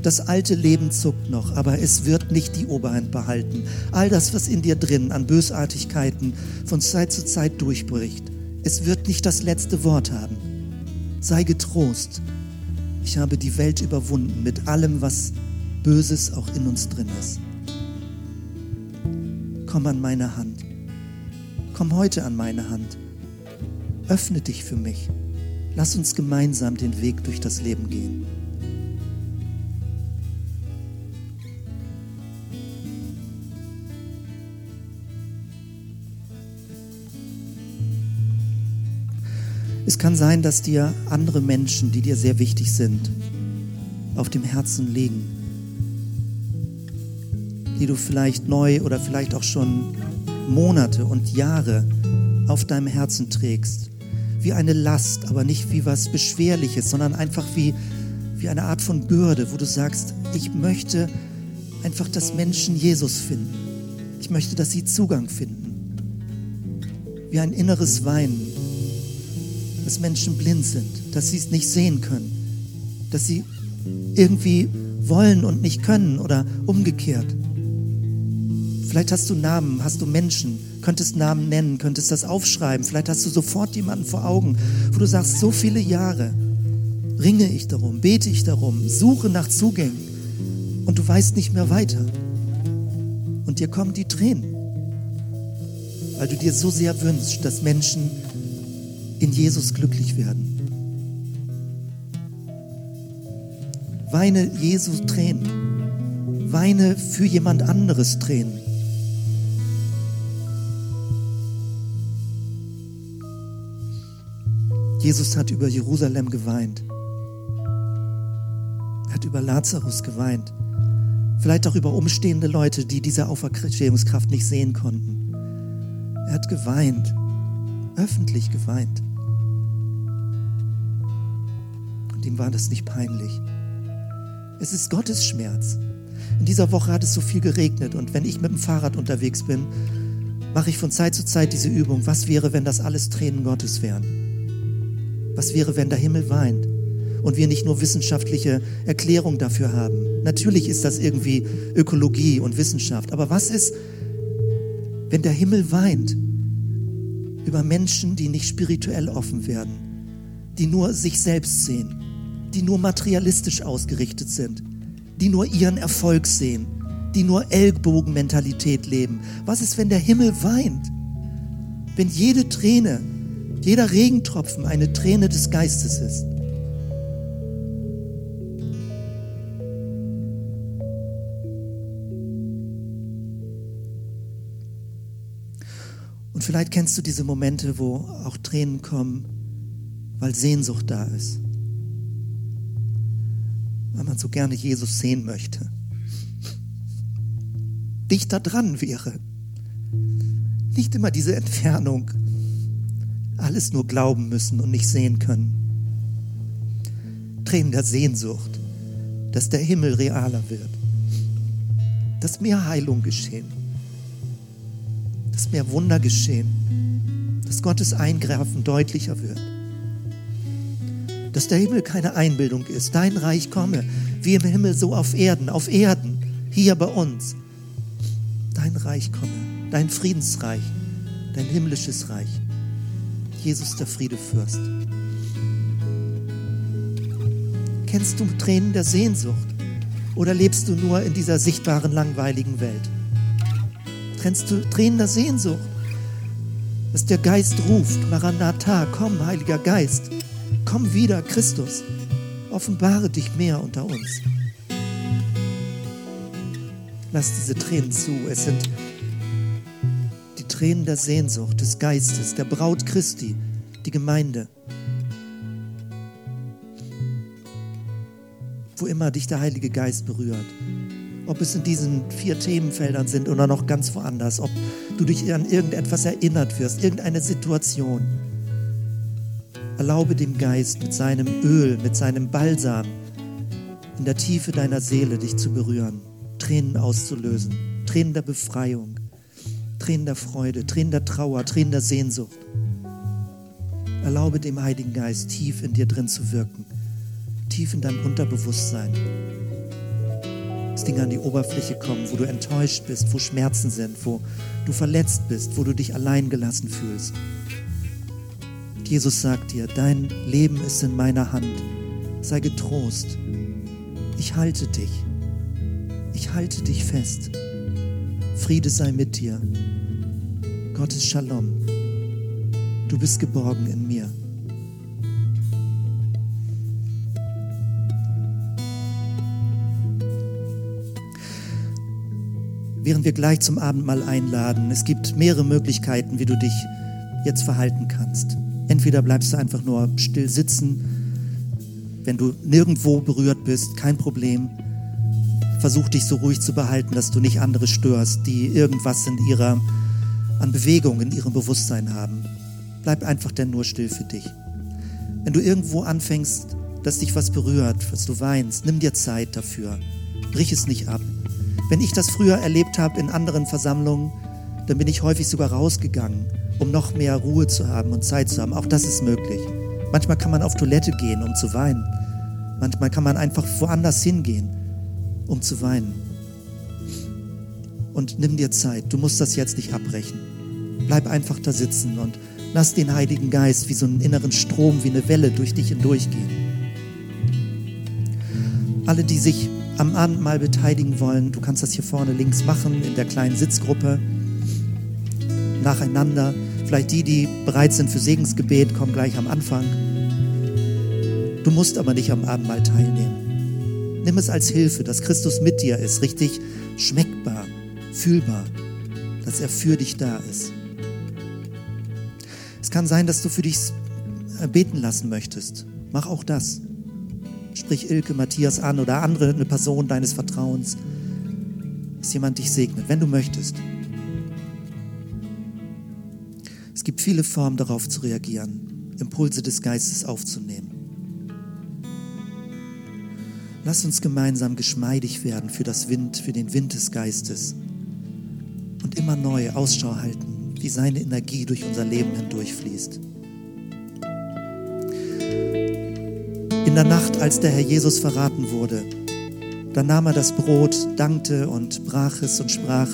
[SPEAKER 1] Das alte Leben zuckt noch, aber es wird nicht die Oberhand behalten. All das, was in dir drin an Bösartigkeiten von Zeit zu Zeit durchbricht, es wird nicht das letzte Wort haben. Sei getrost. Ich habe die Welt überwunden mit allem, was Böses auch in uns drin ist. Komm an meine Hand. Komm heute an meine Hand. Öffne dich für mich. Lass uns gemeinsam den Weg durch das Leben gehen. Es kann sein, dass dir andere Menschen, die dir sehr wichtig sind, auf dem Herzen liegen, die du vielleicht neu oder vielleicht auch schon Monate und Jahre auf deinem Herzen trägst. Wie eine Last, aber nicht wie was Beschwerliches, sondern einfach wie, wie eine Art von Bürde, wo du sagst, ich möchte einfach, dass Menschen Jesus finden. Ich möchte, dass sie Zugang finden. Wie ein inneres Weinen, dass Menschen blind sind, dass sie es nicht sehen können, dass sie irgendwie wollen und nicht können oder umgekehrt. Vielleicht hast du Namen, hast du Menschen, könntest Namen nennen, könntest das aufschreiben. Vielleicht hast du sofort jemanden vor Augen, wo du sagst, so viele Jahre ringe ich darum, bete ich darum, suche nach Zugängen und du weißt nicht mehr weiter. Und dir kommen die Tränen, weil du dir so sehr wünschst, dass Menschen in Jesus glücklich werden. Weine Jesu Tränen. Weine für jemand anderes Tränen. Jesus hat über Jerusalem geweint. Er hat über Lazarus geweint. Vielleicht auch über umstehende Leute, die diese Auferstehungskraft nicht sehen konnten. Er hat geweint, öffentlich geweint. Und ihm war das nicht peinlich. Es ist Gottes Schmerz. In dieser Woche hat es so viel geregnet und wenn ich mit dem Fahrrad unterwegs bin, mache ich von Zeit zu Zeit diese Übung. Was wäre, wenn das alles Tränen Gottes wären? Was wäre, wenn der Himmel weint und wir nicht nur wissenschaftliche Erklärung dafür haben? Natürlich ist das irgendwie Ökologie und Wissenschaft, aber was ist, wenn der Himmel weint über Menschen, die nicht spirituell offen werden, die nur sich selbst sehen, die nur materialistisch ausgerichtet sind, die nur ihren Erfolg sehen, die nur Ellbogenmentalität leben? Was ist, wenn der Himmel weint? Wenn jede Träne jeder Regentropfen eine Träne des Geistes ist. Und vielleicht kennst du diese Momente, wo auch Tränen kommen, weil Sehnsucht da ist. Weil man so gerne Jesus sehen möchte. Dichter dran wäre. Nicht immer diese Entfernung, alles nur glauben müssen und nicht sehen können. Tränen der Sehnsucht, dass der Himmel realer wird, dass mehr Heilung geschehen, dass mehr Wunder geschehen, dass Gottes Eingreifen deutlicher wird, dass der Himmel keine Einbildung ist, dein Reich komme, wie im Himmel so auf Erden, auf Erden, hier bei uns. Dein Reich komme, dein Friedensreich, dein himmlisches Reich. Jesus der Friedefürst. Kennst du Tränen der Sehnsucht oder lebst du nur in dieser sichtbaren, langweiligen Welt? Kennst du Tränen der Sehnsucht, dass der Geist ruft, Maranatha, komm, Heiliger Geist, komm wieder, Christus, offenbare dich mehr unter uns. Lass diese Tränen zu, es sind Tränen der Sehnsucht des Geistes, der Braut Christi, die Gemeinde. Wo immer dich der Heilige Geist berührt. Ob es in diesen vier Themenfeldern sind oder noch ganz woanders. Ob du dich an irgendetwas erinnert wirst, irgendeine Situation. Erlaube dem Geist mit seinem Öl, mit seinem Balsam in der Tiefe deiner Seele dich zu berühren, Tränen auszulösen, Tränen der Befreiung. Tränen der Freude, Tränen der Trauer, Tränen der Sehnsucht. Erlaube dem Heiligen Geist tief in dir drin zu wirken, tief in deinem Unterbewusstsein. Dass Dinge an die Oberfläche kommen, wo du enttäuscht bist, wo Schmerzen sind, wo du verletzt bist, wo du dich allein gelassen fühlst. Jesus sagt dir, dein Leben ist in meiner Hand. Sei getrost. Ich halte dich. Ich halte dich fest. Friede sei mit dir. Gottes Shalom. Du bist geborgen in mir. Während wir gleich zum Abendmahl einladen, es gibt mehrere Möglichkeiten, wie du dich jetzt verhalten kannst. Entweder bleibst du einfach nur still sitzen, wenn du nirgendwo berührt bist, kein Problem versuch dich so ruhig zu behalten, dass du nicht andere störst, die irgendwas in ihrer, an Bewegung in ihrem Bewusstsein haben. Bleib einfach denn nur still für dich. Wenn du irgendwo anfängst, dass dich was berührt, dass du weinst, nimm dir Zeit dafür. Brich es nicht ab. Wenn ich das früher erlebt habe in anderen Versammlungen, dann bin ich häufig sogar rausgegangen, um noch mehr Ruhe zu haben und Zeit zu haben. Auch das ist möglich. Manchmal kann man auf Toilette gehen, um zu weinen. Manchmal kann man einfach woanders hingehen um zu weinen. und nimm dir Zeit. Du musst das jetzt nicht abbrechen. Bleib einfach da sitzen und lass den Heiligen Geist wie so einen inneren Strom, wie eine Welle durch dich hindurchgehen. Alle, die sich am Abendmahl beteiligen wollen, du kannst das hier vorne links machen, in der kleinen Sitzgruppe, nacheinander. Vielleicht die, die bereit sind für Segensgebet, kommen gleich am Anfang. Du musst aber nicht am Abendmahl teilnehmen. Nimm es als Hilfe, dass Christus mit dir ist, richtig schmeckbar, fühlbar, dass er für dich da ist. Es kann sein, dass du für dich beten lassen möchtest. Mach auch das. Sprich Ilke, Matthias an oder andere, eine Person deines Vertrauens, dass jemand dich segnet, wenn du möchtest. Es gibt viele Formen darauf zu reagieren, Impulse des Geistes aufzunehmen. Lass uns gemeinsam geschmeidig werden für das Wind, für den Wind des Geistes und immer neu Ausschau halten, wie seine Energie durch unser Leben hindurchfließt. In der Nacht, als der Herr Jesus verraten wurde, da nahm er das Brot, dankte und brach es und sprach,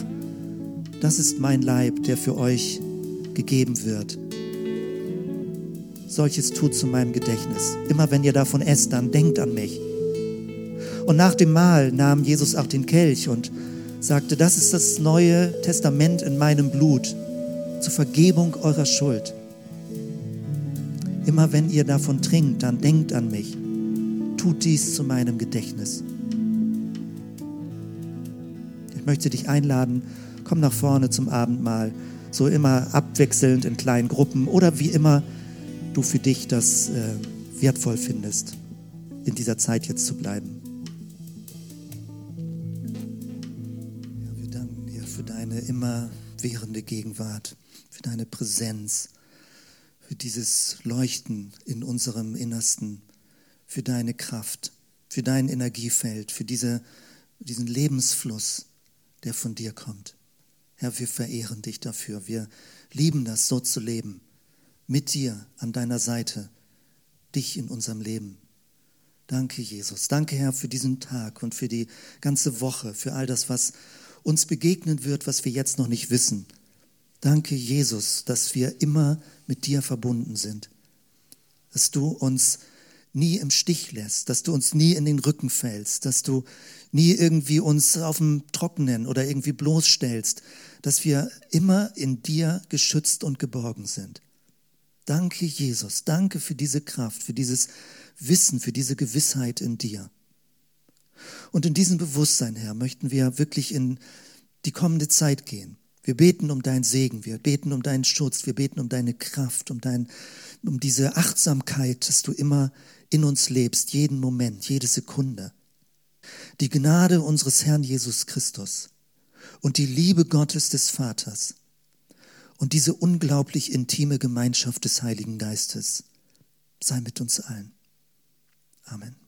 [SPEAKER 1] das ist mein Leib, der für euch gegeben wird. Solches tut zu meinem Gedächtnis. Immer wenn ihr davon esst, dann denkt an mich. Und nach dem Mahl nahm Jesus auch den Kelch und sagte, das ist das neue Testament in meinem Blut zur Vergebung eurer Schuld. Immer wenn ihr davon trinkt, dann denkt an mich. Tut dies zu meinem Gedächtnis. Ich möchte dich einladen, komm nach vorne zum Abendmahl so immer abwechselnd in kleinen Gruppen oder wie immer du für dich das äh, wertvoll findest, in dieser Zeit jetzt zu bleiben. Deine immerwährende Gegenwart, für deine Präsenz, für dieses Leuchten in unserem Innersten, für deine Kraft, für dein Energiefeld, für diese, diesen Lebensfluss, der von dir kommt. Herr, wir verehren dich dafür. Wir lieben das, so zu leben. Mit dir an deiner Seite, dich in unserem Leben. Danke, Jesus. Danke, Herr, für diesen Tag und für die ganze Woche, für all das, was uns begegnen wird, was wir jetzt noch nicht wissen. Danke, Jesus, dass wir immer mit dir verbunden sind. Dass du uns nie im Stich lässt, dass du uns nie in den Rücken fällst, dass du nie irgendwie uns auf dem Trockenen oder irgendwie bloßstellst, dass wir immer in dir geschützt und geborgen sind. Danke, Jesus. Danke für diese Kraft, für dieses Wissen, für diese Gewissheit in dir. Und in diesem Bewusstsein, Herr, möchten wir wirklich in die kommende Zeit gehen. Wir beten um deinen Segen, wir beten um deinen Schutz, wir beten um deine Kraft, um, dein, um diese Achtsamkeit, dass du immer in uns lebst, jeden Moment, jede Sekunde. Die Gnade unseres Herrn Jesus Christus und die Liebe Gottes des Vaters und diese unglaublich intime Gemeinschaft des Heiligen Geistes sei mit uns allen. Amen.